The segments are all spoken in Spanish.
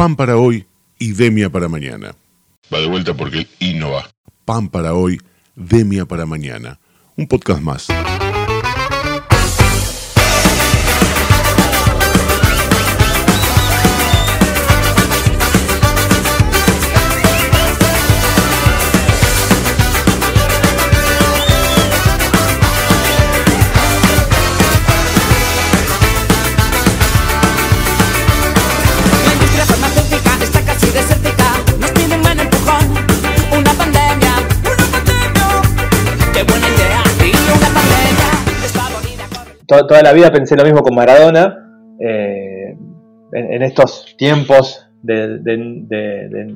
Pan para hoy y Demia para mañana. Va de vuelta porque el I no va. Pan para hoy, Demia para mañana. Un podcast más. To- toda la vida pensé lo mismo con Maradona. eh, en, en estos tiempos de, de- de- de-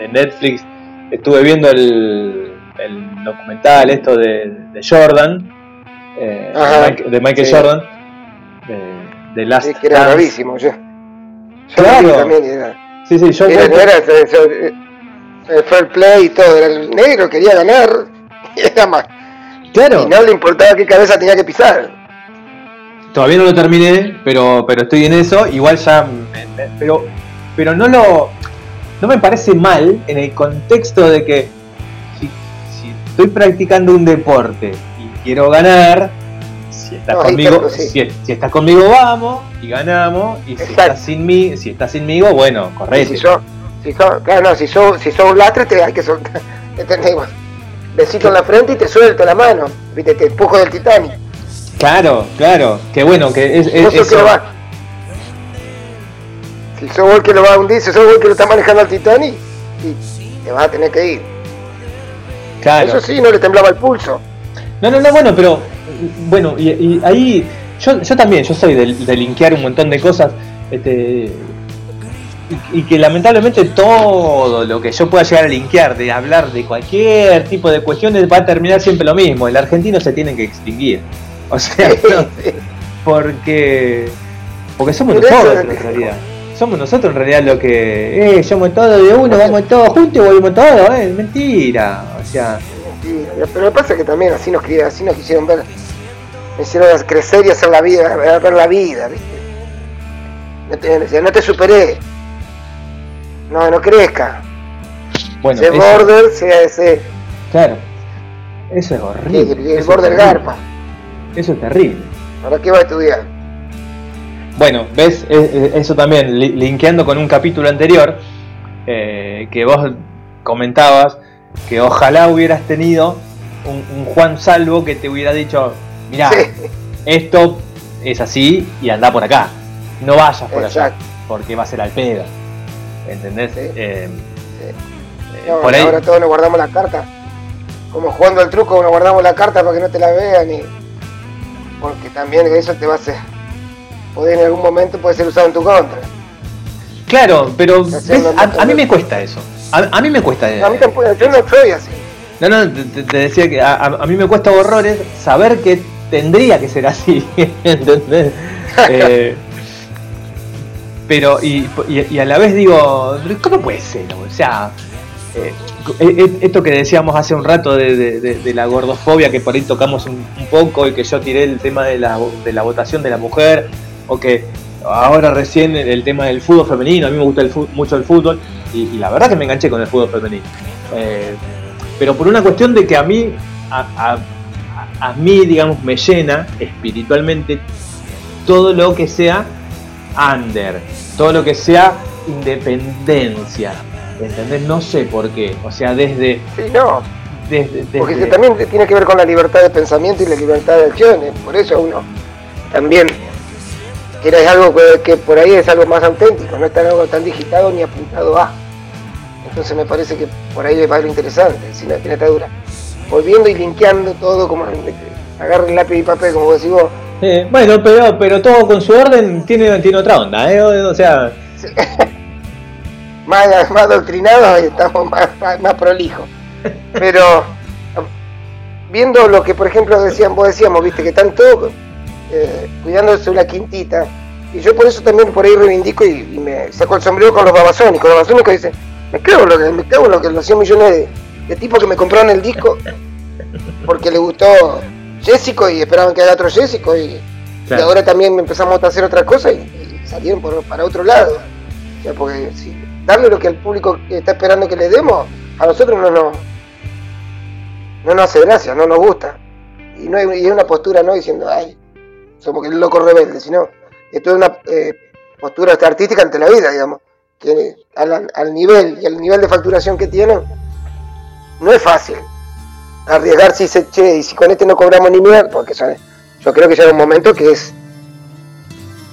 de Netflix estuve viendo el, el documental esto de, de Jordan, eh, de, Ajá, Mike- de Michael sí. Jordan, de, Last Sí, que era bravísimo. Yo, yo Claro. también era, Sí, sí, yo era, ese- el fair play y todo. Era el negro quería ganar y era más. claro, Y no le importaba qué cabeza tenía que pisar. Todavía no lo terminé, pero, pero estoy en eso. Igual ya, me- me- pero, pero no lo, no me parece mal en el contexto de que si, si estoy practicando un deporte y quiero ganar, si estás No, conmigo, claro, sí. si, si estás conmigo vamos y ganamos, y si Exacto. estás sin mí, si estás sinmigo, bueno, correte. si sos, si sos, claro, no, si sos, si sos un lastre, te hay que soltar. ¿Entendés? Besito en la frente y te suelto la mano. Viste, te empujo del Titanic. Claro, claro, que bueno, que es, eso- que lo va. Si sos vos el que lo va a hundir, si sos vos el que lo está manejando al Titanic, y te vas a tener que ir. claro. Eso sí, no le temblaba el pulso. No, no, no, bueno, pero bueno, y, y ahí yo, yo también, yo soy de, de linkear un montón de cosas, este, y, y que lamentablemente todo lo que yo pueda llegar a linkear, de hablar de cualquier tipo de cuestiones, va a terminar siempre lo mismo. El argentino se tiene que extinguir. O sea, no, porque porque somos Pero nosotros es- en realidad. Somos nosotros en realidad lo que, eh, somos todos de uno, vamos todos juntos y volvemos todos, eh, mentira. O sea, Mentira. Pero me pasa que también así nos, así nos quisieron ver. Me hicieron crecer y hacer la vida, ver la vida, ¿viste? No te, decía, no te superé. No, no crezca. bueno, ese border, sea ese. Claro. Eso es El, horrible. el eso border es garpa. Eso es terrible. ¿Para qué va a estudiar? Bueno, ves, eso también, li- linkeando con un capítulo anterior, eh, que vos comentabas que ojalá hubieras tenido un, un Juan Salvo que te hubiera dicho, mirá, Sí. esto es así y anda por acá. No vayas por allá, porque va a ser al pedo. ¿Entendés? Sí. Eh, Sí. eh, No, por ahí, Ahora todos nos guardamos la carta. Como jugando al truco, nos guardamos la carta para que no te la vean. Y... Porque también eso te va a hacer. Poder en algún momento puede ser usado en tu contra. claro, pero ves, a, mí me cuesta eso. A, a mí me cuesta. eh, A mí tampoco, yo no soy así. No, no, te, te- decía que a, a- a mí me cuesta horrores saber que tendría que ser así, ¿entendés? Eh, pero, y, y- y a la vez digo, ¿cómo puede ser? O sea, eh, eh, esto que decíamos hace un rato de, la gordofobia, que por ahí tocamos un, poco y que yo tiré el tema de la, votación de la mujer, o que ahora recién el, tema del fútbol femenino, a mí me gusta mucho el fútbol, y, la verdad que me enganché con el fútbol femenino. Eh, pero por una cuestión de que a mí, a- a mí, digamos, me llena espiritualmente todo lo que sea under, todo lo que sea independencia, ¿entendés? No sé por qué, o sea, desde... Sí, no. desde, Porque desde- también tiene que ver con la libertad de pensamiento y la libertad de acciones. Por eso uno también quiere algo que, que por ahí es algo más auténtico, no está algo tan digitado ni apuntado a. Entonces me parece que por ahí va lo interesante, sin la dura. Volviendo y linkeando todo como agarra el lápiz y papel, como decís vos. Eh, bueno, pero, pero todo con su orden tiene, tiene otra onda, ¿eh? O, o sea, más, más adoctrinados y estamos más, más, más prolijos. Pero viendo lo que, por ejemplo, decían, vos decíamos, viste, que están todos eh, cuidándose una quintita. Y yo por eso también por ahí reivindico y, y me saco el sombrero con los babasónicos. Los babasónicos dicen, me cago en lo que, me cago en lo que los 100 millones de, de tipos que me compraron el disco porque le gustó Jessico y esperaban que haga otro Jessico y, Claro. y ahora también empezamos a hacer otra cosa y, y salieron por, para otro lado. Ya, Porque si darle lo que el público está esperando que le demos, a nosotros no nos, no nos hace gracia, no nos gusta. Y no y es una postura no diciendo, ay, somos que el loco rebelde, sino esto es una eh, postura artística ante la vida, digamos. Que al, nivel y al nivel de facturación que tienen, no es fácil arriesgar si se che, y si con este no cobramos ni mierda, porque son- yo creo que ya era un momento que es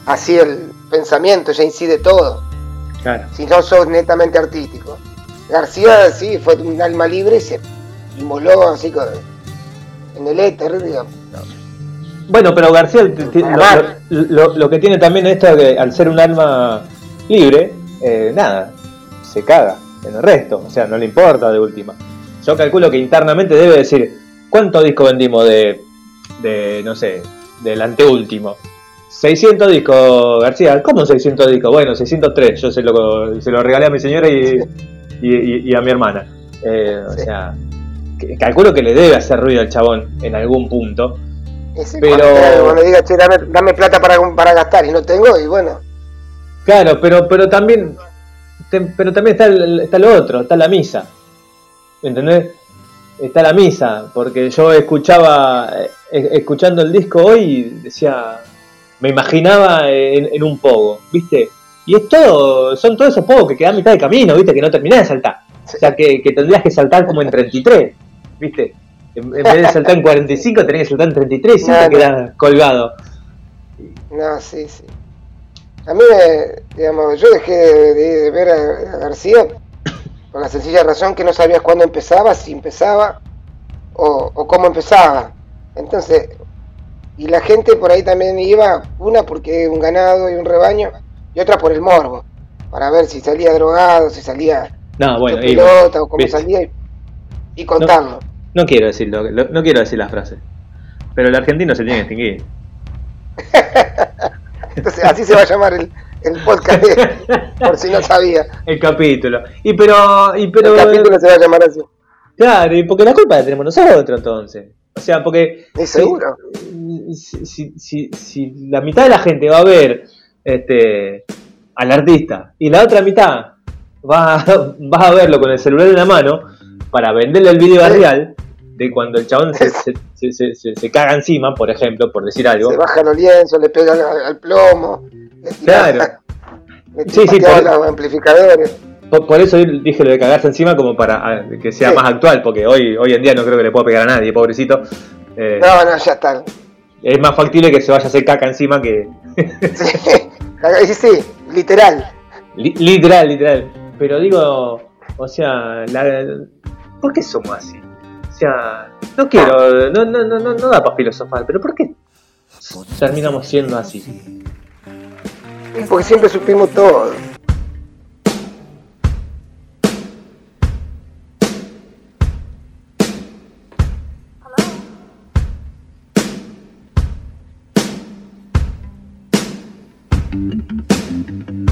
así el pensamiento, ya incide todo Claro. si no sos netamente artístico. García sí fue un alma libre y se inmoló así con- en el éter, digamos. Bueno, pero García lo, lo- lo que tiene también esto es que al ser un alma libre, eh, nada, se caga en el resto, o sea, no le importa de última. Yo calculo que internamente debe decir, ¿cuántos discos vendimos de, de no sé, del anteúltimo? 600 discos, García. ¿Cómo 600 discos? Bueno, 603. Yo se lo, se lo regalé a mi señora y, y, y- y a mi hermana. Eh, O Sí. sea, que- calculo que le debe hacer ruido al chabón en algún punto. Ese Pero- cuando, cuando diga, che, dame, dame plata para, para gastar y no tengo, y bueno, Claro, pero, pero también pero también está, el- está lo otro, está la misa. ¿Entendés? Está la misa, porque yo escuchaba, eh, escuchando el disco hoy, decía, me imaginaba en, en un pogo, ¿viste? Y es todo, son todos esos pogos que quedan a mitad de camino, ¿viste? Que no terminás de saltar. O sea, que, que tendrías que saltar como en 33, ¿viste? En, en vez de saltar en 45, tenías que saltar en 33 y siempre Claro. quedás colgado. no, sí, sí. A mí, me, digamos, yo dejé de, de ver a, a García por la sencilla razón que no sabías cuándo empezaba, si empezaba o, o cómo empezaba. Entonces, y la gente por ahí también iba, una porque un ganado y un rebaño, y otra por el morbo, para ver si salía drogado, si salía No, bueno, pelota o cómo ¿viste? salía y, y contarlo. No quiero decirlo, lo- no quiero decir la frase. Pero el argentino se tiene que extinguir. Entonces, así se va a llamar el, el podcast, de- por si no sabía. El capítulo. Y pero, y pero, el capítulo se va a llamar así. claro, y porque la culpa la tenemos nosotros entonces. O sea, porque Ni seguro. Si, si, si, la mitad de la gente va a ver este al artista y la otra mitad va, va a verlo con el celular en la mano para venderle el video real de cuando el chabón se, se, caga encima, por ejemplo, por decir algo. Se baja los lienzos, le pega al, plomo, le Claro. le Sí, sí, por- los amplificadores. Por, por eso dije lo de cagarse encima como para ah, que sea Sí. más actual, porque hoy, hoy en día no creo que le pueda pegar a nadie, pobrecito. Eh, No, no, ya está. Es más factible que se vaya a hacer caca encima que... Sí, sí, literal. Li- literal, literal. Pero digo, o sea, la- ¿por qué somos así? O sea, no quiero, no, no, no, no, no da para filosofar, pero ¿por qué terminamos siendo así? Porque siempre supimos todo. Mm-hmm.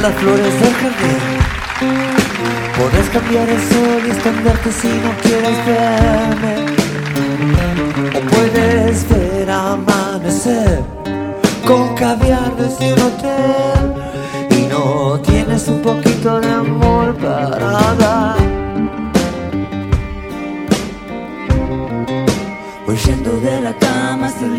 Las flores del jardín. Puedes cambiar el sol y esconderte si no quieres verme. O puedes ver amanecer con caviar desde un hotel. Y no tienes un poquito de amor para dar. Huyendo de la cama hasta el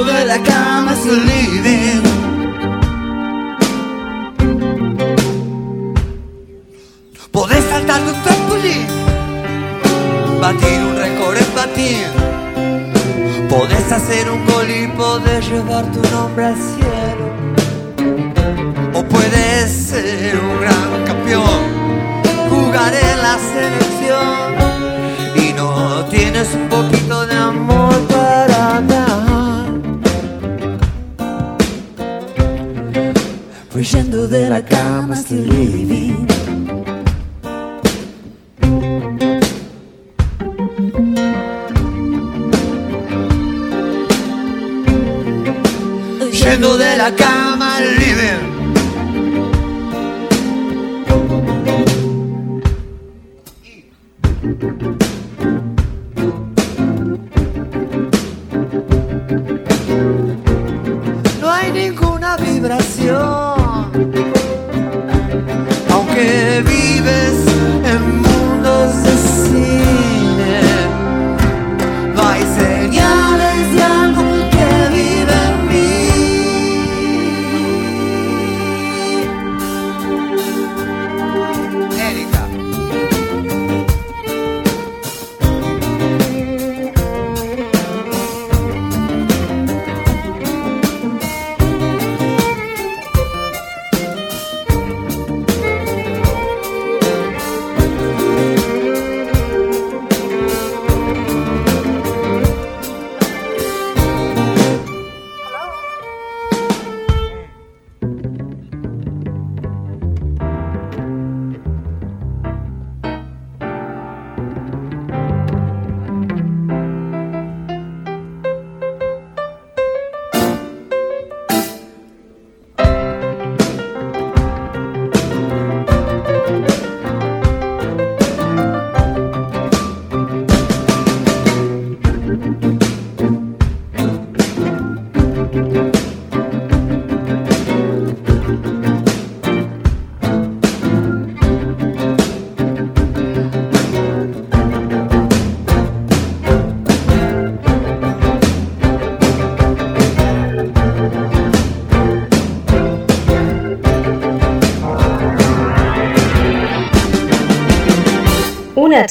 huyendo de la cama hasta el living. Podés saltar de un trampolín, batir un récord en patín. Podés hacer un gol y podés llevar tu nombre al cielo. O puedes ser un gran campeón, jugar en la selección y no tienes un Huyendo de la cama el living.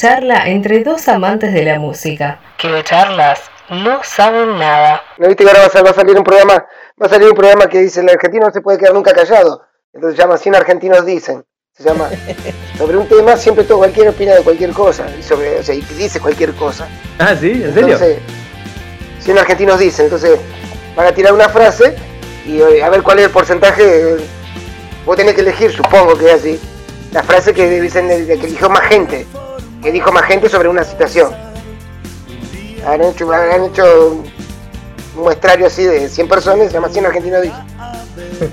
Charla entre dos amantes de la música. Que de charlas no saben nada. ¿No viste que ahora va a, sal- va a salir un programa? Va a salir un programa que dice el argentino no se puede quedar nunca callado. Entonces se llama 100 argentinos dicen. Se llama sobre un tema siempre todo cualquiera opina de cualquier cosa y sobre o sea, y dice cualquier cosa. Ah, sí, ¿en serio? Entonces 100 argentinos dicen. Entonces van a tirar una frase y eh, a ver cuál es el porcentaje. Vos tenés que elegir, supongo que es así, la frase que dicen que eligió más gente, que dijo más gente sobre una situación. Han hecho, han hecho un muestrario así de 100 personas, se llama 100 argentinos dicen.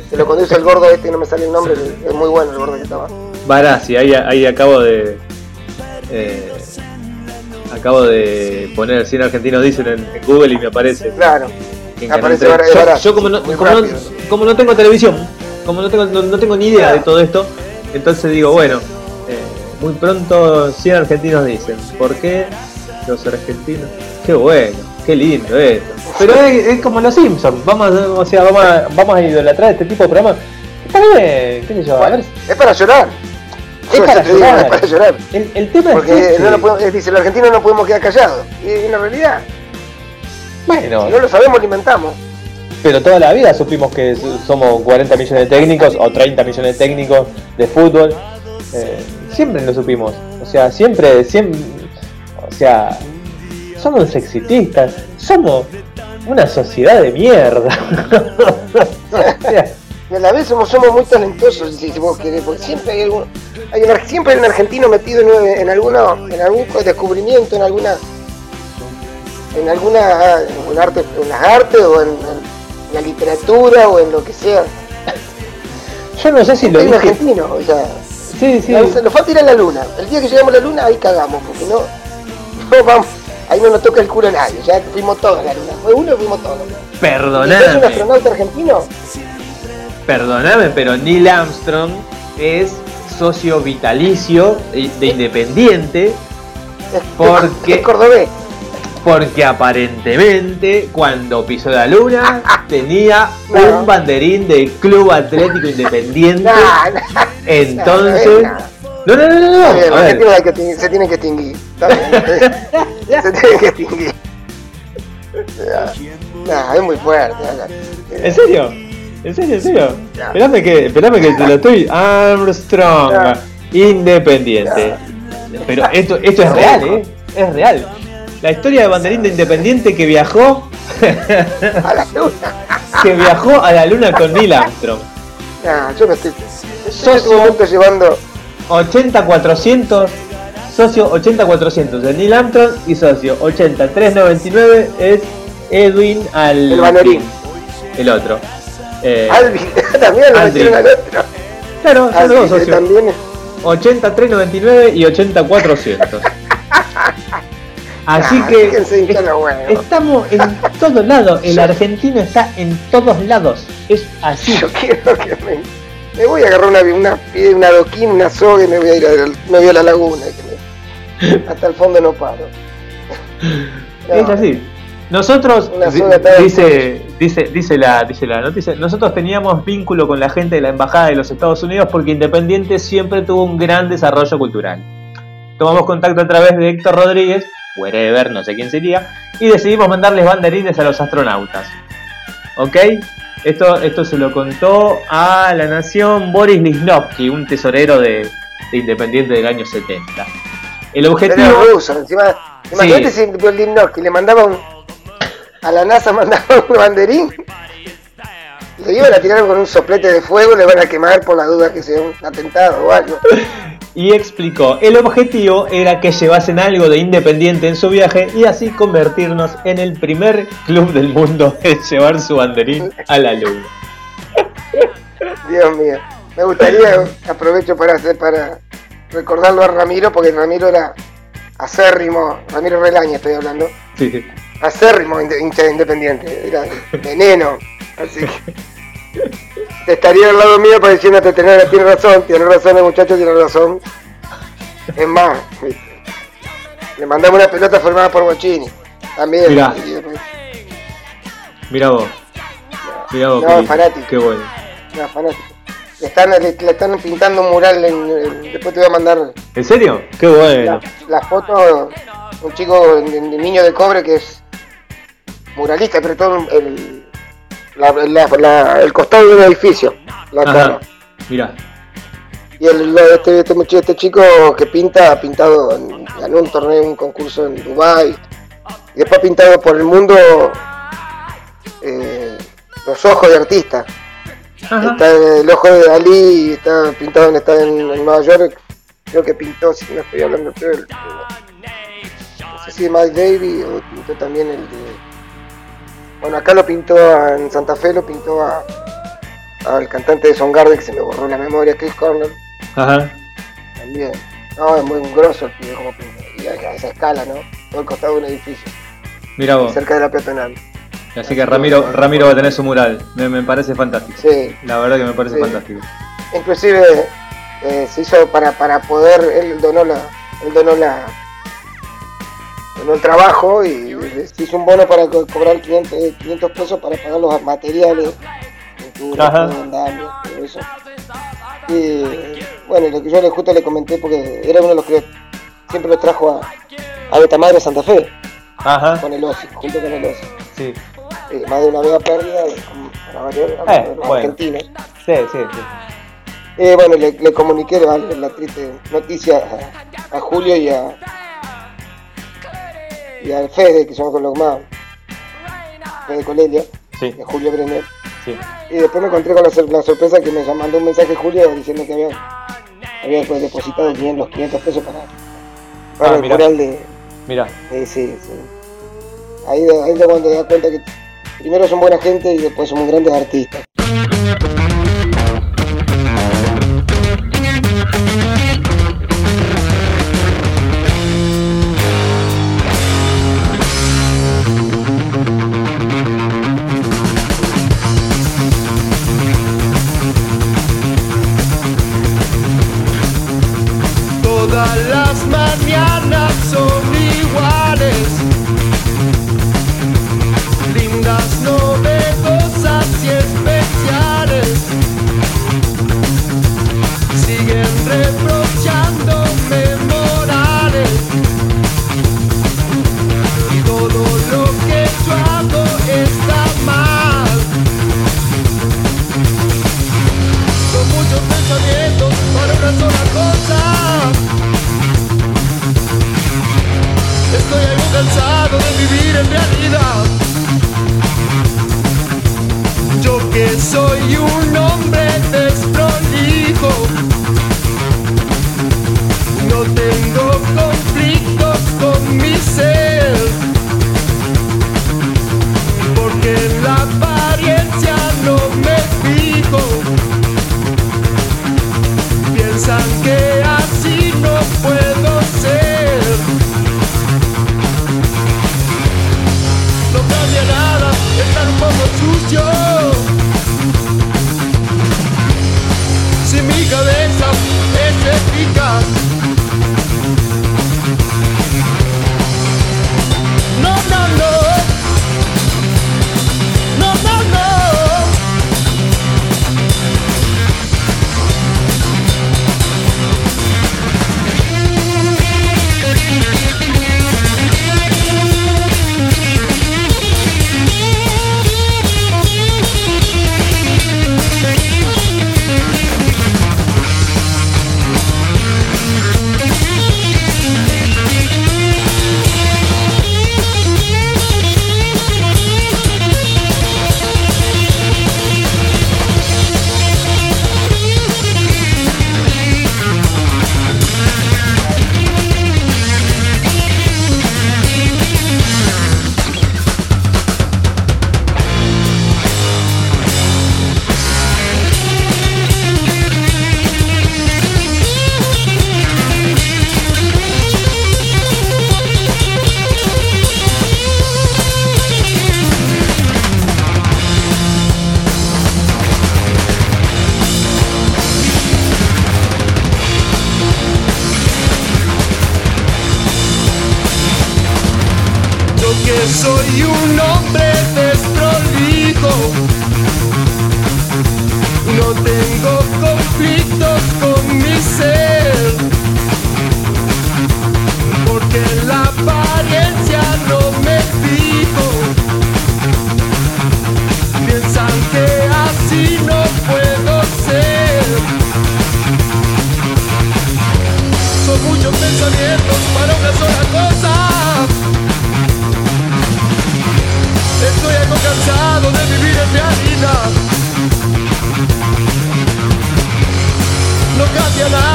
Se lo conduce el gordo este, no me sale el nombre, es muy bueno el gordo que estaba. Barassi, ahí, ahí acabo de. eh, acabo de poner 100 argentinos dicen en, en Google y me aparece. Claro. Aparece 3. Bar- yo, Barassi, yo como, no, como, no, como no tengo televisión, como no tengo, no, no tengo ni idea de todo esto, entonces digo, bueno, muy pronto 100 argentinos dicen. ¿Por qué los argentinos? Qué bueno, qué lindo esto. Pero es, es como los Simpsons, vamos, a- o sea, vamos a, vamos a idolatrar este tipo de programas. Está bien, qué sé yo, a ver. Es para llorar. Es para digo, llorar. es para llorar. El, el tema es Porque ese. no lo podemos- dice, los argentinos no podemos quedar callados. Y es una realidad. Bueno, Si no lo sabemos, lo inventamos. pero toda la vida supimos que somos 40 millones de técnicos o 30 millones de técnicos de fútbol. Eh, siempre lo supimos. O sea, siempre, siempre. O sea, somos exitistas. Somos una sociedad de mierda. O sea, Y a la vez somos, somos muy talentosos, si, vos querés, porque siempre hay algún, hay un, siempre hay un argentino metido en, en alguna, en algún descubrimiento, en alguna, en alguna, en arte, en las artes o en, en la literatura o en lo que sea. yo no sé si lo dije. argentino, o sea, Sí, sí. nos, nos falta ir a la luna. El día que llegamos a la luna, ahí cagamos, porque no, no vamos, ahí no nos toca el culo a nadie, ya fuimos todos a la luna. Fue uno, fuimos todos. ¿Es un Perdoname. astronauta argentino? Perdoname, pero Neil Armstrong es socio vitalicio de de Independiente Porque- es cordobés. Porque aparentemente cuando pisó la luna tenía No. un banderín del Club Atlético Independiente. Entonces, no, no, no, no, no, a ver, se tienen que extinguir. Está bien, se tienen que extinguir. Nah, es muy fuerte. ¿En serio? ¿En serio? ¿En serio? Esperame que, esperame que te lo estoy. Armstrong. Independiente. Pero esto, esto es real, ¿eh? Es real. La historia de Banderín de Independiente que viajó. A la luna. que viajó a la luna con Neil Armstrong. Nah, yo me estoy. Este Socio momento llevando. 80-400. Socio 80-400 de Neil Armstrong y socio 80-399 es Edwin al. El Banderín. El otro. Eh, Alvin, también lo metieron al otro. claro, los dos socios. también es. 83.99 y 8400. Así Ah, que estamos en todos lados. El argentino está en todos lados. Es así. Yo quiero que me. Me voy a agarrar una, una, una adoquín, una soga y me voy a ir a, me voy a la laguna. que me- hasta el fondo no paro. No, Es así. Nosotros, dice, dice, dice, la, dice la noticia, nosotros teníamos vínculo con la gente de la Embajada de los Estados Unidos porque Independiente siempre tuvo un gran desarrollo cultural. Tomamos contacto a través de Héctor Rodríguez, wherever, no sé quién sería, y decidimos mandarles banderines a los astronautas. ¿Ok? Esto, esto se lo contó a la nación Boris Lisnovsky, un tesorero de, de Independiente del año 70. El Era objetivo... ruso, encima. Imagínate si el Limnoski le mandaba un. A la NASA mandaba un banderín. Le iban a tirar con un soplete de fuego, le van a quemar por la duda que sea un atentado o algo. y explicó, el objetivo era que llevasen algo de Independiente en su viaje y así convertirnos en el primer club del mundo en llevar su banderín a la luna. Dios mío. Me gustaría, aprovecho para hacer para recordarlo a Ramiro, porque Ramiro era acérrimo, Ramiro Relaña estoy hablando, Sí, acérrimo hincha de independiente, era veneno, así que estaría al lado mío para diciéndote tener, tiene razón, tiene razón el muchacho, tiene razón. Es más, le mandamos una pelota formada por Bochini, también. Mirá. Mira vos, mira vos, No, qué fanático. qué bueno. no, fanático. Le están, le, le están pintando un mural, en- en- después te voy a mandar ¿En serio? Qué bueno. la, la foto, un chico, un niño de cobre que es muralista, pero todo el, la- la- la- el costado de un edificio, la Ajá. cara. Mira, Y el, este, este, muchacho- este chico que pinta, ha pintado, en- ganó un torneo, un concurso en Dubai y después ha pintado por el mundo eh, los ojos de artistas. Está el ojo de Dalí, está pintado en, está en, en Nueva York, creo que pintó, si no estoy hablando, creo, el- no sé si de Mike Davis o pintó también el de... Bueno, acá lo pintó a- en Santa Fe, lo pintó a al cantante de Soundgarden que se me borró la memoria, Chris Cornell, ajá. también. No, es muy grosso el pibe como pinta, y a, esa escala, ¿no? Todo el costado de un edificio, Mira vos. cerca de la peatonal. Así que Ramiro, Ramiro va a tener su mural. Me, me parece fantástico. Sí, La verdad que me parece Sí. fantástico. inclusive eh, se hizo para, para poder, él donó la, él donó la, el trabajo y se hizo un bono para co- cobrar 500, eh, 500 pesos para pagar los materiales, pintura, todo, eso. Y bueno, lo que yo le justo le comenté porque era uno de los que siempre lo trajo a, a Betamadre Santa Fe Ajá. con el OSI, junto con el OSI. Sí. Eh, más de una vez pérdida para varios Eh, bueno. argentinos. Sí, sí, sí. Eh, bueno, le, le comuniqué la, la triste noticia a, a Julio y a y al Fede, que son con los más Fede Colelia, Sí, a Julio Brenner. sí. Y después me encontré con la, sor- la sorpresa que me mandó un mensaje Julio diciendo que había, había depositado 500, los 500 pesos para, para Ah, el mirá. mural de, Mira. eh, sí, sí. Ahí, de- ahí es cuando te das cuenta que primero son buena gente y después son grandes artistas.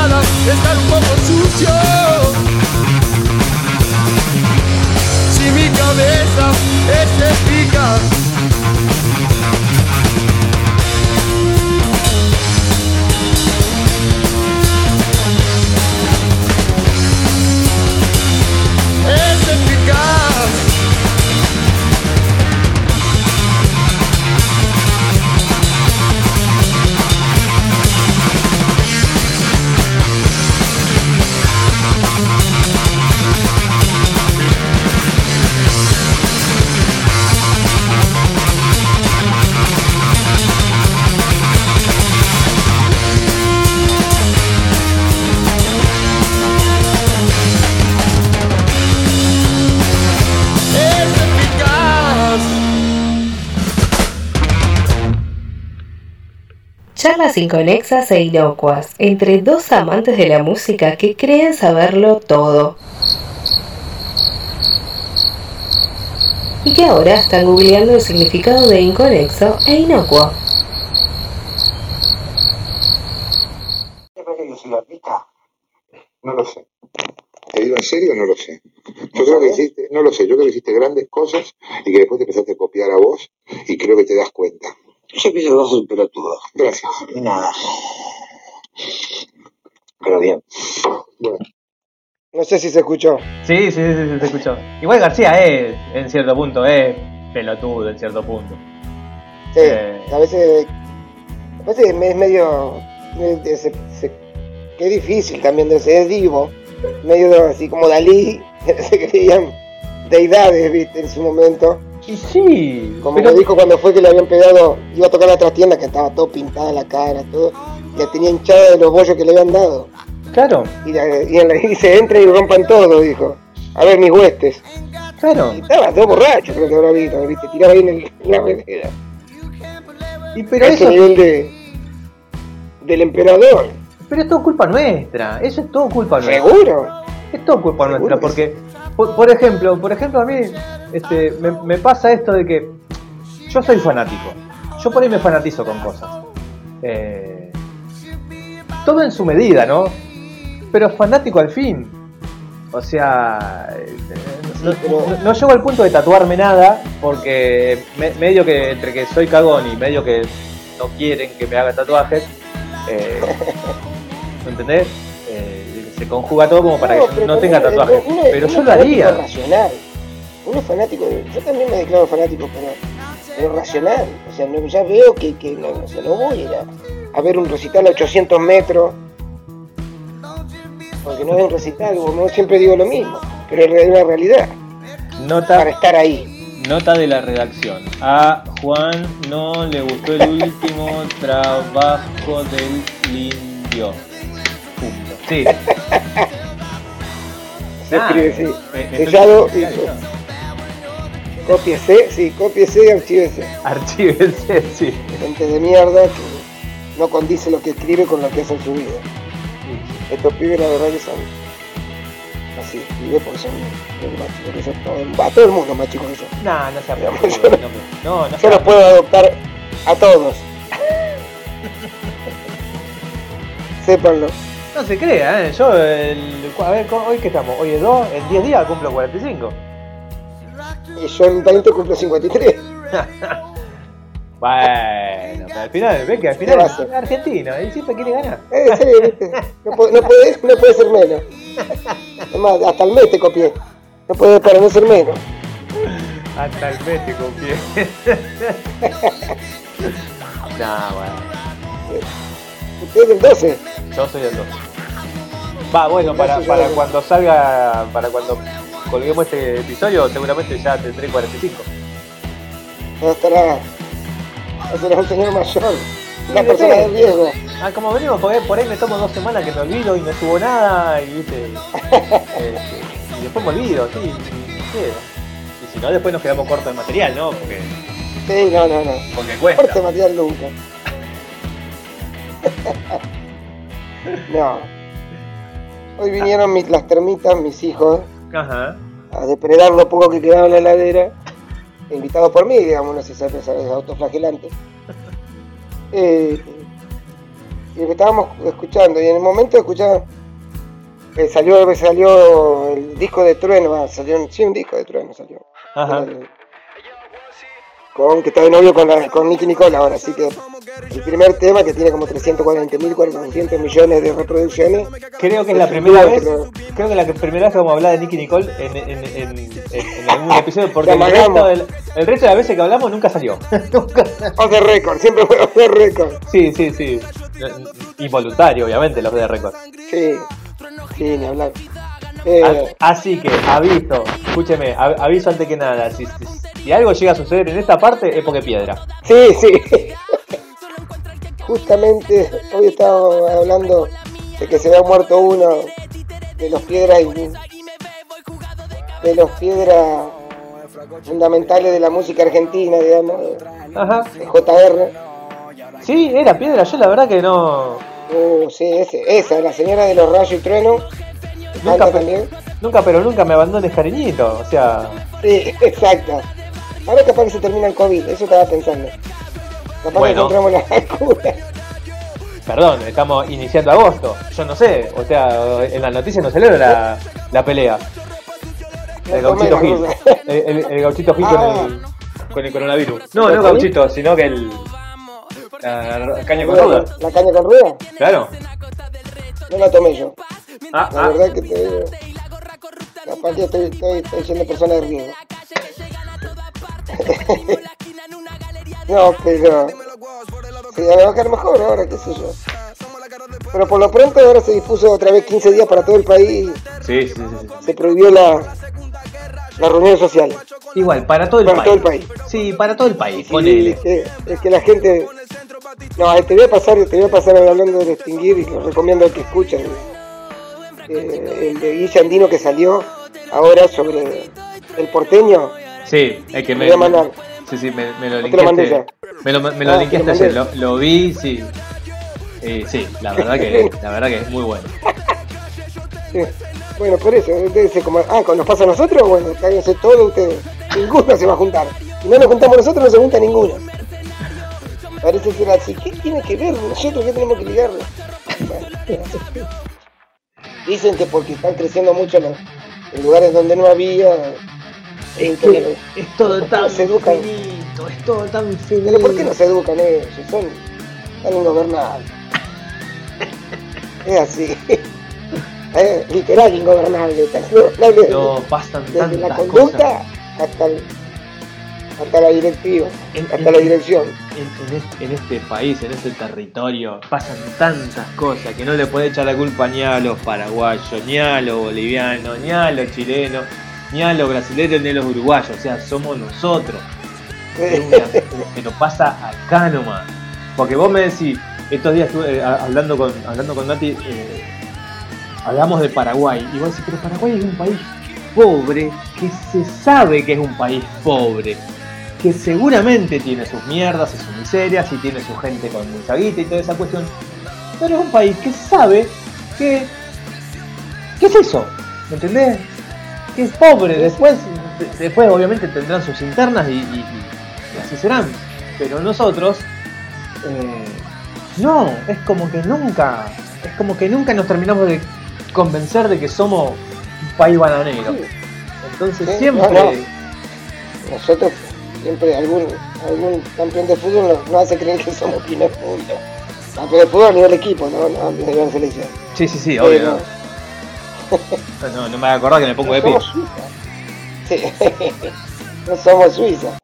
Nada, estar un poco sucio. Si mi cabeza es eficaz. Inconexas e inocuas entre dos amantes de la música que creen saberlo todo. Y que ahora están googleando el significado de inconexo e inocuo. ¿Es verdad que yo soy artista? No lo sé. ¿Te digo en serio? No lo sé. Yo creo que hiciste, no lo sé, yo creo que hiciste grandes cosas y que después te empezaste a copiar a vos y creo que te das cuenta. Yo pienso que vos sos pelotudo. Gracias. Y nada. Pero bien. Bueno, No sé si se escuchó. Sí, sí, sí, sí, se escuchó. Igual García es, en cierto punto, es pelotudo en cierto punto. Sí, Eh. a veces, a veces es medio. se- que es difícil también de ser, es divo. Medio así como Dalí, se creían deidades, viste, en su momento. Y sí, Como pero- me dijo cuando fue que le habían pegado, iba a tocar la trastienda que estaba todo pintada la cara, todo, que tenía hinchada de los bollos que le habían dado. Claro, Y, la- y en la- y se entra y rompan todo, dijo. A ver mis huestes. claro. Y estaba todo borracho, creo que habrá visto, viste, tiraba ahí en, el- en la vereda. Y pero a ese eso, nivel de del emperador. pero es todo culpa nuestra. Eso es todo culpa nuestra. ¿Seguro? Es todo culpa Seguro nuestra, que porque, por, ejemplo, por ejemplo, a mí este, me, pasa esto de que yo soy fanático. yo por ahí me fanatizo con cosas. Eh, todo en su medida, ¿no? Pero fanático al fin. O sea, eh, no, llego al punto de tatuarme nada porque me- medio que entre que soy cagón y medio que no quieren que me haga tatuajes, eh, ¿me entendés? Se conjuga todo como para que no tenga tatuajes. Pero yo lo haría. racional. Uno es fanático, de- yo también me declaro fanático, pero, pero racional. O sea, no- ya veo que, que no, o sea, no voy a ir a, ver un recital a 800 metros. Porque no es un recital, como siempre digo lo mismo, pero es una realidad. Nota, Para estar ahí. nota de la redacción. A Juan no le gustó el último trabajo del indio. Punto. Sí. Ah, escribe, sí. eh, eh, Sellado y eh, cópiese, sí, cópiese y archívese. Archívense, sí. Gente de mierda que no condice lo que escribe con lo que hace en su vida. Estos pibes la verdad que son así, vive porque son más chicos que yo, todo, a todo el mundo más chicos que yo. No, no se aprecia. yo no- No, no, Yo los puedo adoptar a todos. Sépanlo. No se crea, ¿eh? Yo, el, a ver, ¿hoy qué estamos? Hoy es 2, en 10 días cumplo 45. Y yo en 20 cumplo 53. Bueno, pero al final, ves que al ¿Qué final es? Argentina y siempre quiere ganar. Eh, sí, viste. No puede, no, puede, no puede ser menos. Es más, hasta el mes te copié. No puede para no ser menos. Hasta el mes te copié. nah, bueno. Es del 12. Yo soy el 2. Va, bueno, para, para cuando salga, para cuando colguemos este episodio, seguramente ya tendré 45. Ya estará. Será un señor mayor. Una persona de riesgo. Ah, como venimos, porque por ahí me tomo dos semanas que me olvido y no subo nada y viste. este, y después me olvido, sí, y si no, después nos quedamos cortos de material, ¿no? Porque, Sí, no, no, no. porque cuesta. Fuerte material nunca. No. Hoy vinieron mis, las termitas, mis hijos, Ajá. a depredar lo poco que quedaba en la heladera, invitados por mí, digamos, no sé si es autoflagelante. Eh, y lo que estábamos escuchando, y en el momento de escuchar, eh, salió, salió el disco de Trueno, salió, un- sí, un disco de Trueno salió. Ajá. Eh, con que está de novio con, la, con Nicky Nicole ahora, así que el primer tema que tiene como 340 mil, 400 millones de reproducciones. Creo que es la primera vez, creo que la primera vez que vamos a hablar de Nicky Nicole en, en, en, algún episodio, porque el resto, del- el resto de las veces que hablamos nunca salió. Off the record, siempre fue off the record. Sí, sí, sí. Involuntario, obviamente, los de récord. Sí, sí, ni hablar. Eh, Así que, aviso, escúcheme, aviso antes que nada, si, si- si algo llega a suceder en esta parte es porque piedra. Sí, sí. Justamente hoy estábamos hablando de que se había muerto uno de los piedras de los piedras fundamentales de la música argentina, digamos, Ajá. de JR. Sí, era piedra, yo la verdad que no. Uh, sí, ese, esa, la señora de los rayos y truenos. Nunca, también. nunca, pero nunca me abandones, cariñito. O sea, Sí, exacto. Ahora capaz que se termina el COVID, eso estaba pensando. Capaz Bueno. encontramos la perdón, estamos iniciando agosto. Yo no sé, o sea, en las noticias no celebra la, la pelea. El gauchito Gil. El, el- el gauchito Gil con, Ah. el, con el coronavirus. No, ¿La no gauchito, sino que el. La caña con rueda. La caña con rueda, Claro. no la tomé yo. Ah, La ah. verdad que te digo. Capaz que estoy, estoy, estoy siendo persona de riesgo. no, pero. Sí, a va a quedar mejor ahora, qué sé yo. Pero por lo pronto ahora se dispuso otra vez 15 días para todo el país. Sí, sí, sí. Se prohibió la, las reuniones sociales. Igual, para todo el Para país. todo el país. Sí, para todo el país. Sí, es que, es que la gente. No, eh, te voy a pasar, te voy a pasar hablando de extinguir y lo recomiendo al que escuchen. Eh, el de Guille Andino que salió ahora sobre el porteño. Sí, es que me. voy a mandar. Sí, sí, me, me lo No te lo mandé linkeaste. Me lo, me lo Ah, linkeaste te lo ayer, lo, lo vi, sí. Eh, sí, la verdad que la verdad que es muy bueno. Sí. Bueno, por eso, ser como, ah, cuando nos pasa a nosotros, bueno, cáguense todos ustedes. Ninguno se va a juntar. Si no nos juntamos nosotros, no se junta ninguno. Parece ser así. ¿Qué tiene que ver? ¿Nosotros qué tenemos que ligarlo? Dicen que porque están creciendo mucho los, en lugares donde no había. Es, que- es todo ¿por qué no tan se educan? Es todo tan finito. Pero ¿por qué no se educan ellos? Son tan ingobernables. Es así. Eh, literal ingobernable. tan ingobernable No, pasan desde tantas la cosas. conducta hasta, el- hasta la directiva, En- hasta en- la dirección. En este, en este país, en este territorio, pasan tantas cosas que no le puede echar la culpa ni a los paraguayos, ni a los bolivianos, ni a los chilenos, ni a los brasileños, ni a los uruguayos. O sea, somos nosotros. Pero pasa acá nomás. Porque vos me decís, estos días estuve eh, hablando con hablando con Nati, eh, hablamos de Paraguay, y vos decís, pero Paraguay es un país pobre, que se sabe que es un país pobre, que seguramente tiene sus mierdas y sus miserias, y tiene su gente con mucha guita y toda esa cuestión, pero es un país que sabe que... ¿Qué es eso? ¿Me entendés? Que es pobre, después, de- después obviamente tendrán sus internas y así serán, pero nosotros... eh, no, es como que nunca, es como que nunca nos terminamos de convencer de que somos un país bananero. Entonces Sí, siempre, no, no. Nosotros siempre algún algún campeón de fútbol nos, nos hace creer que somos primer mundo. Campeón de fútbol a nivel equipo, no, no a nivel selección. sí, sí, sí, obvio. No, no, no me voy a acordar que me pongo de pie. Sí. no somos Suiza.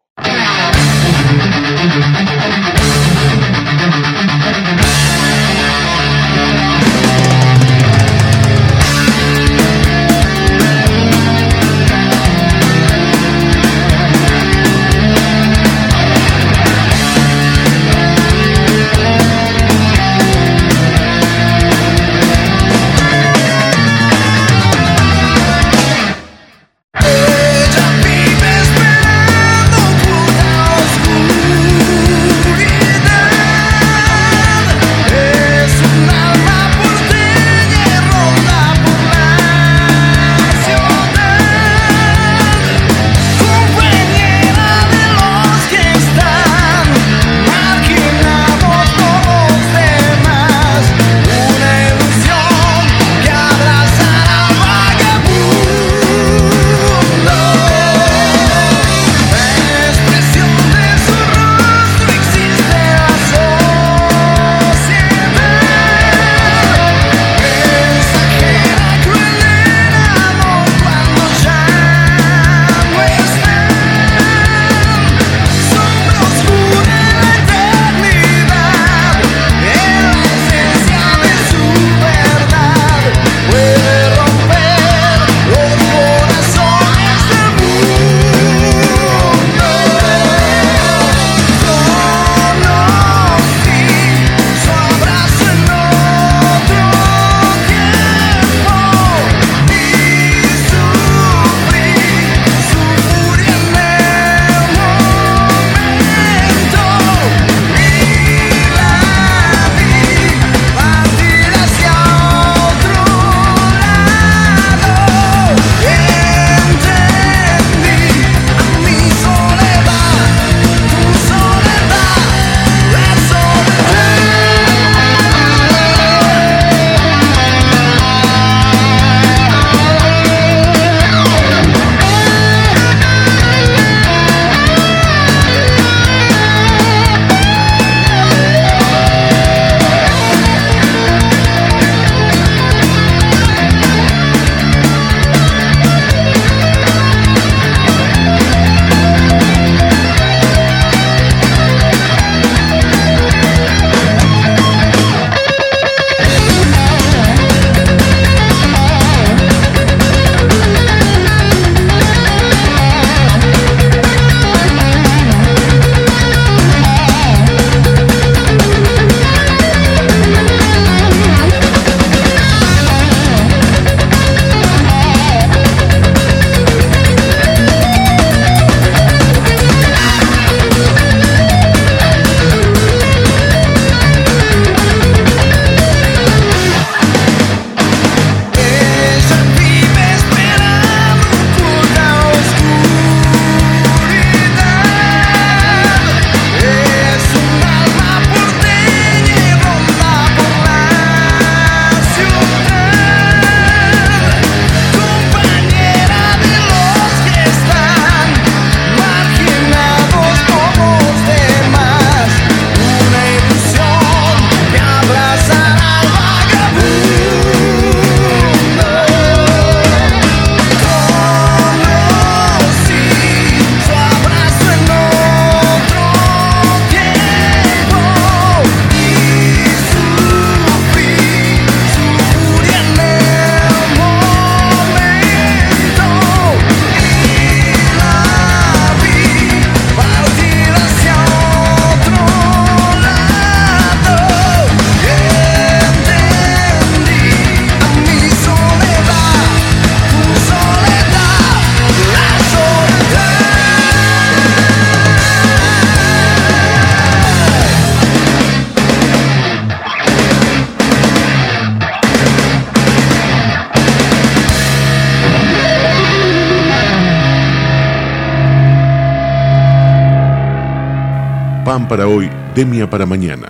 Para hoy, demia para mañana.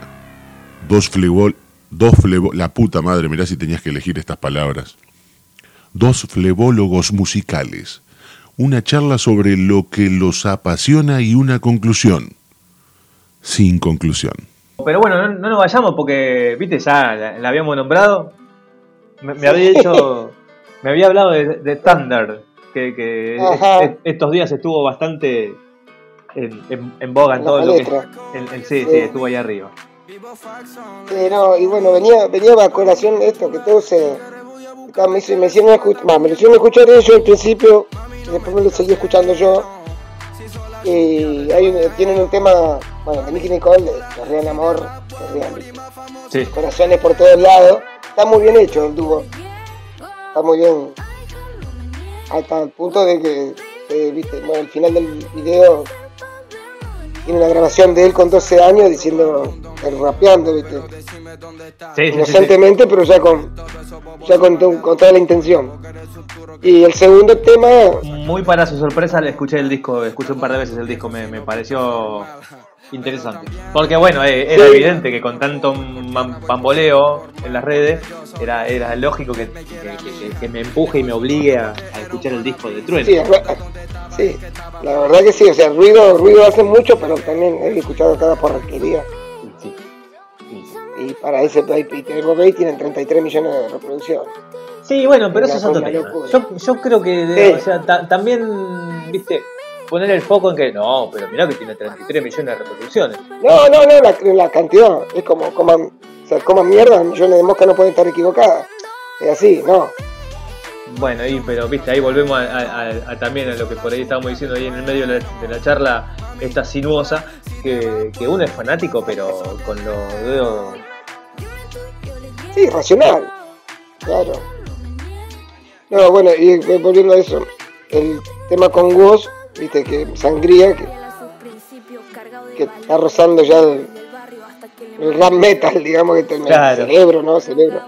Dos flebol, dos flebo, la puta madre, mirá si tenías que elegir estas palabras. Dos flebólogos musicales. Una charla sobre lo que los apasiona y una conclusión. Sin conclusión. Pero bueno, no, no nos vayamos porque, viste, ya la, la habíamos nombrado. Me, me había dicho, me había hablado de, de Thunder, que, que Ajá. est- estos días estuvo bastante en, en- en boga en En todo lo que palestra. el- el- sí, Sí. sí, estuvo ahí arriba. Sí, no, y bueno, venía, venía a colación esto, que todos se. Me, me hicieron escuchar, me lo hicieron escuchar ellos al principio, y después me lo seguí escuchando yo. Y hay tienen un tema, bueno, de Nicky Nicole, de Real Amor, de Real, Sí. corazones por todos lados. Está muy bien hecho el dúo. Está muy bien. Hasta el punto de que, eh, viste, bueno, al final del video tiene una grabación de él con 12 años diciendo, el rapeando, viste. Sí, sí, sí, sí. Inocentemente, pero ya con ya con, con toda la intención. Y el segundo tema, Muy para su sorpresa, le escuché el disco, escuché un par de veces el disco, me, me pareció interesante. Porque bueno, eh, era Sí. evidente que con tanto bamboleo en las redes, era, era lógico que, que- que- que me empuje y me obligue a, a escuchar el disco de Trueno. sí, la verdad que sí, o sea, ruido, ruido hace mucho, pero también he escuchado cada porquería. Sí. Y para ese play Peter Bobey tienen 33 millones de reproducciones. Sí, bueno, pero eso es otro tema. Yo, yo creo que, Sí. o sea, ta- también, viste, poner el foco en que no, pero mirá que tiene 33 millones de reproducciones. No, no, no, la, la cantidad. Es como coman, o sea, coman mierda, millones de moscas no pueden estar equivocadas. Es así, no. Bueno, y, pero viste, ahí volvemos a, a- a- a también a lo que por ahí estábamos diciendo ahí en el medio de la, de la charla, esta sinuosa, que, que uno es fanático, pero con los dedos. Sí, racional. Claro. No, bueno, y eh, volviendo a eso, el tema con Woz, viste, que sangría, que, que está rozando ya el, el rap metal, digamos, que te, Claro. cerebro, ¿no? Cerebro.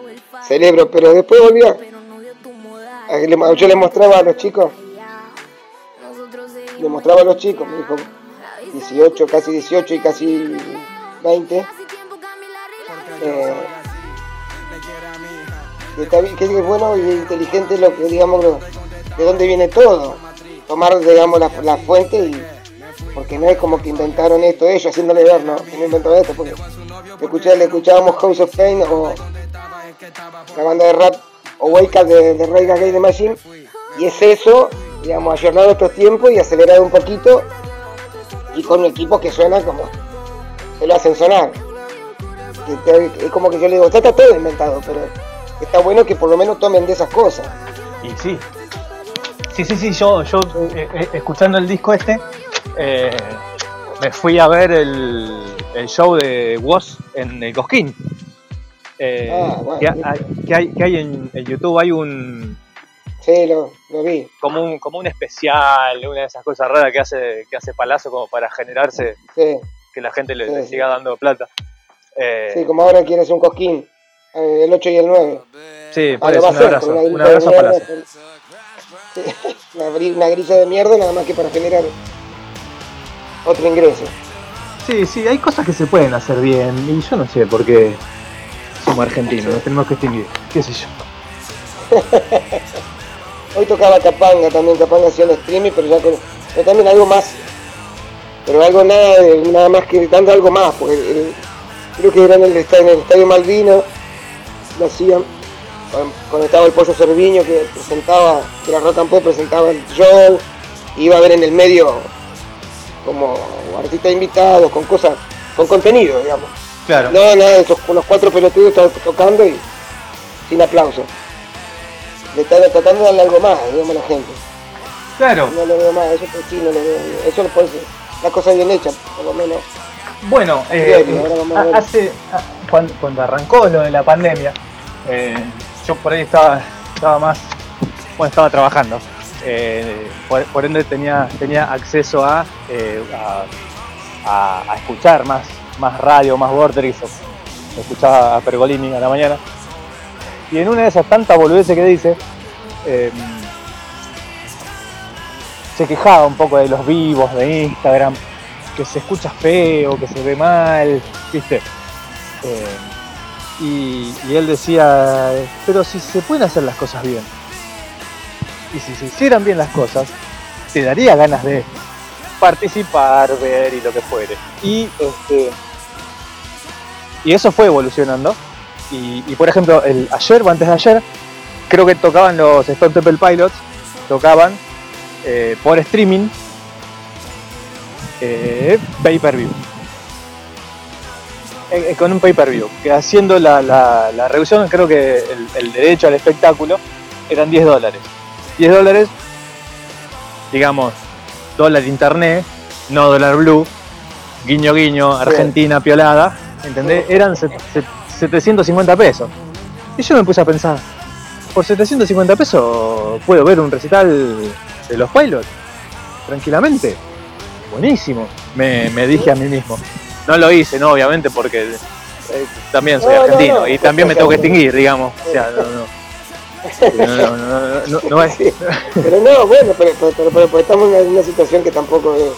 Cerebro, pero después volvía. le- Yo le mostraba a los chicos, le mostraba a los chicos, me dijo 18, casi 18 y casi 20. Eh, que, está bien- que es bueno y inteligente lo que digamos de dónde viene todo tomar digamos la, la fuente y porque no es como que inventaron esto ellos haciéndole ver no que no inventaron esto porque le, escuchábamos House of Pain o la banda de rap o Wake de, de Ray Against the Machine y es eso digamos ayornado estos tiempos y acelerado un poquito y con equipos que suenan como se lo hacen sonar es como que yo le digo, está todo inventado, pero está bueno que por lo menos tomen de esas cosas. Y sí. Sí, sí, sí, yo, yo eh, eh, escuchando el disco este, eh, me fui a ver el, el show de Woz en el Cosquín. Eh, Ah, bueno. que, hay, que hay, que hay en, en YouTube, hay un Sí, lo, lo vi. como un como un especial, una de esas cosas raras que hace que hace Palazzo como para generarse Sí, que la gente le, Sí, le sí. siga dando plata. Eh, sí, como ahora quieres un cosquín, el 8 y el 9. sí, Ah, por lo eso, un abrazo, una un abrazo a Sí, una, grilla de mierda nada más que para generar otro ingreso. Sí, sí, hay cosas que se pueden hacer bien y yo no sé por qué somos argentinos, nos tenemos que extinguir, qué sé yo. Hoy tocaba Capanga también, Capanga hacía el streaming, pero ya con pero también algo más. Pero algo nada, nada más que dando algo más, porque el- creo que era en el, en el estadio Malvino, lo hacían, cuando- estaba el Pollo Cerviño que presentaba, que era Rock and Pop, presentaba el show, iba a ver en el medio como artista invitado, con cosas, con contenido, digamos. Claro. No, nada, esos, con los cuatro pelotudos to- tocando y sin aplauso. Le está tratando de darle algo más, digamos, a la gente. Claro. No lo veo más, eso pues sí, no lo veo. Eso lo puede ser. La cosa bien hecha, por lo menos. Bueno, eh, Bien, ahora vamos a ver. ha- hace cuando arrancó lo de la pandemia, eh, yo por ahí estaba, estaba más, bueno, estaba trabajando. Eh, por, ende tenía, tenía acceso a, eh, a, a- escuchar más, más radio, más vorterix. o- Escuchaba a Pergolini a la mañana. Y en una de esas tantas boludeces que dice, eh, se quejaba un poco de los vivos de Instagram, que se escucha feo, que se ve mal, ¿viste? Eh, y, él decía, pero si se pueden hacer las cosas bien, y si se hicieran bien las cosas, te daría ganas de participar, ver y lo que fuere. Y este y eso fue evolucionando. Y, y, por ejemplo, el ayer o antes de ayer, creo que tocaban los Stone Temple Pilots, tocaban eh, por streaming eh, pay per view. Eh, eh, con un pay per view, que haciendo la, la, la reducción, creo que el, el derecho al espectáculo eran 10 dólares. 10 dólares, digamos, dólar internet, no dólar blue, guiño guiño, Argentina piolada, ¿entendés? Eran set- set- 750 pesos. Y yo me puse a pensar, por 750 pesos puedo ver un recital de los pilots, tranquilamente. Buenísimo, me, me dije a mí mismo. No lo hice, no, obviamente, porque eh, también soy No, no, argentino no, y también me tengo que extinguir, digamos. O sea, no, no. No, no, no, no, no es- Pero no, bueno, pero, pero, pero- pero- estamos en una situación que tampoco es,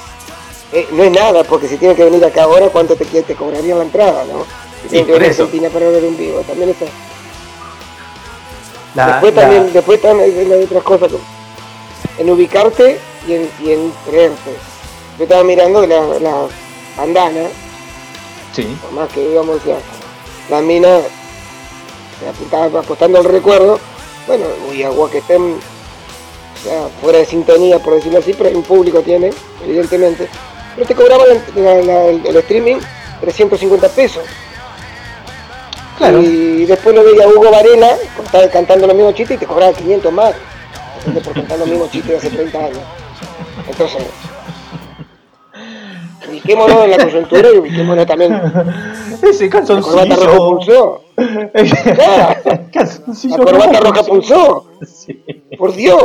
eh, no es nada, porque si tienen que venir acá ahora, ¿cuánto te, te cobrarían la entrada, no? Si tienen que venir a. Argentina para ver un vivo, también eso. La- después la- también, después también hay hay otras cosas, como en ubicarte y en, y en creerte. Yo estaba mirando la, la bandana, Sí. por más que digamos, sea, la mina se apuntaba apostando al recuerdo, bueno, y agua que estén fuera de sintonía, por decirlo así, pero un público tiene, evidentemente. Pero te cobraban la- la- la- el, el streaming 350 pesos. Claro. Y después lo veía Hugo Varela cantando los mismos chistes y te cobraba 500 más. Por cantar los mismos chistes de hace 30 años. Entonces, ubiquémonos en la coyuntura y ubiquémonos también. Ese La corbata roja calzoncillo. pulsó. Calzoncillo la corbata roja pulsó. Sí. Por Dios.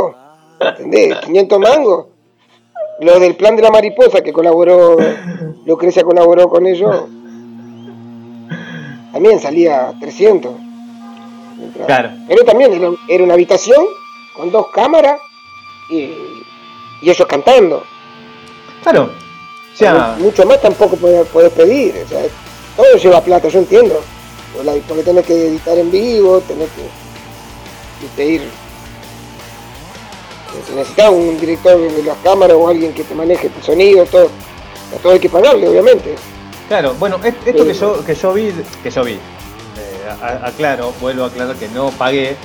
¿Entendés? 500 mangos. Lo del plan de la mariposa que colaboró, Lucrecia colaboró con ellos. También salía 300. Claro. Pero también era una habitación con dos cámaras y, y ellos cantando. Claro. Sea, Mucho más tampoco puedes, puedes pedir. O sea, todo lleva plata, yo entiendo. Porque tenés que editar en vivo, tenés que viste, ir. Si necesitas un director de las cámaras o alguien que te maneje el sonido, todo. A todo hay que pagarle, obviamente. Claro, bueno, es- esto que yo, que yo vi, que yo vi, eh, aclaro, vuelvo a aclarar que no pagué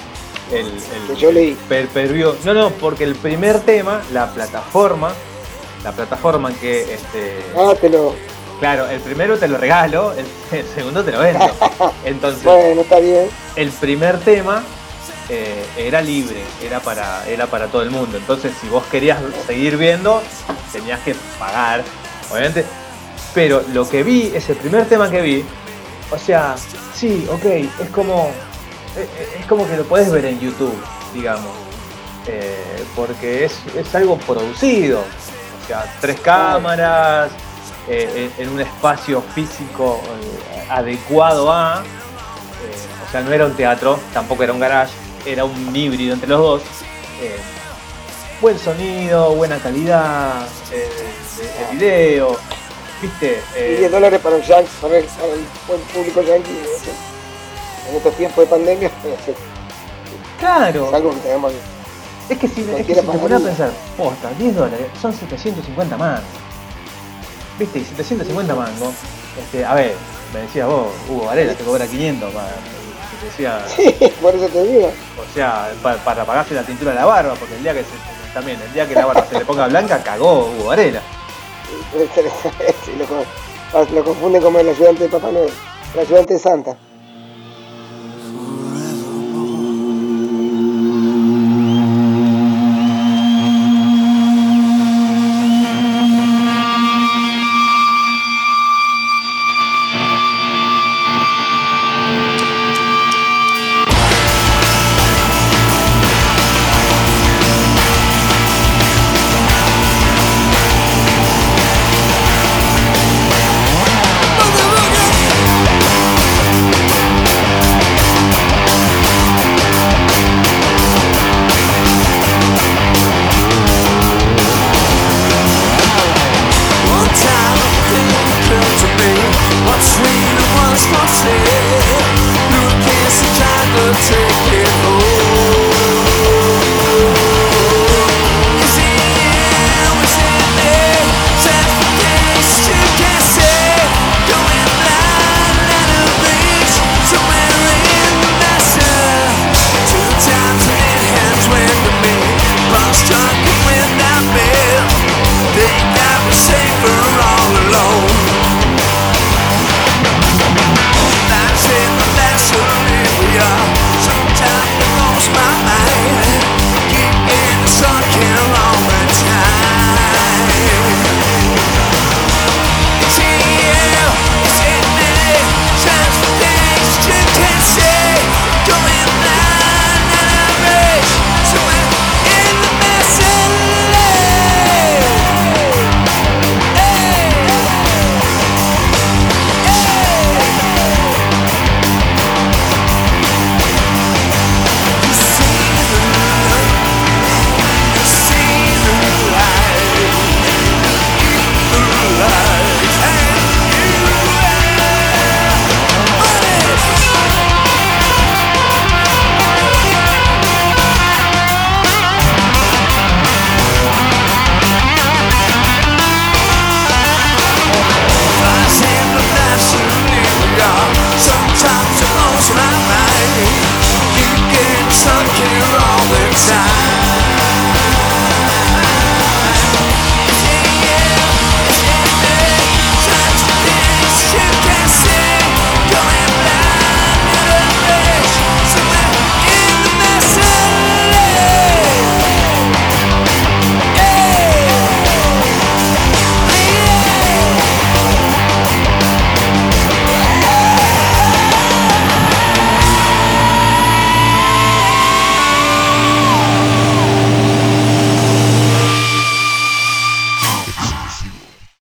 el, el Que yo leí. per, per view. No, no, porque el primer tema, la plataforma, la plataforma que, este, Ah, te lo. claro, el primero te lo regalo, el, el segundo te lo vendo. Entonces, Bueno, está bien. el primer tema eh, era libre, era para, era para todo el mundo. Entonces, si vos querías seguir viendo, tenías que pagar, obviamente. Pero lo que vi, ese primer tema que vi, o sea, sí, ok, es como, es, es como que lo podés ver en YouTube, digamos. Eh, porque es, es algo producido. O sea, tres cámaras, eh, en, en un espacio físico eh, adecuado a. eh, o sea, no era un teatro, tampoco era un garage, era un híbrido entre los dos. Eh, buen sonido, buena calidad eh, de, de video, ¿viste? Y Eh, 10 dólares para el, yan- para el, para el buen público yankee. En estos tiempos de pandemia, es claro, algo que tenemos que es que si, es que si te pones a pensar, posta, 10 dólares son 750 mangos. ¿Viste? Y 750 mangos. Este, a ver, me decías vos, Hugo Varela te cobra 500 para, te decía, Sí, por eso te digo. o sea, pa- para pagarse la tintura de la barba, porque el día que se, también, el día que la barba se le ponga blanca, cagó Hugo Varela. Sí, lo, lo confunden como el ayudante de Papá Noel, el ayudante de Santa.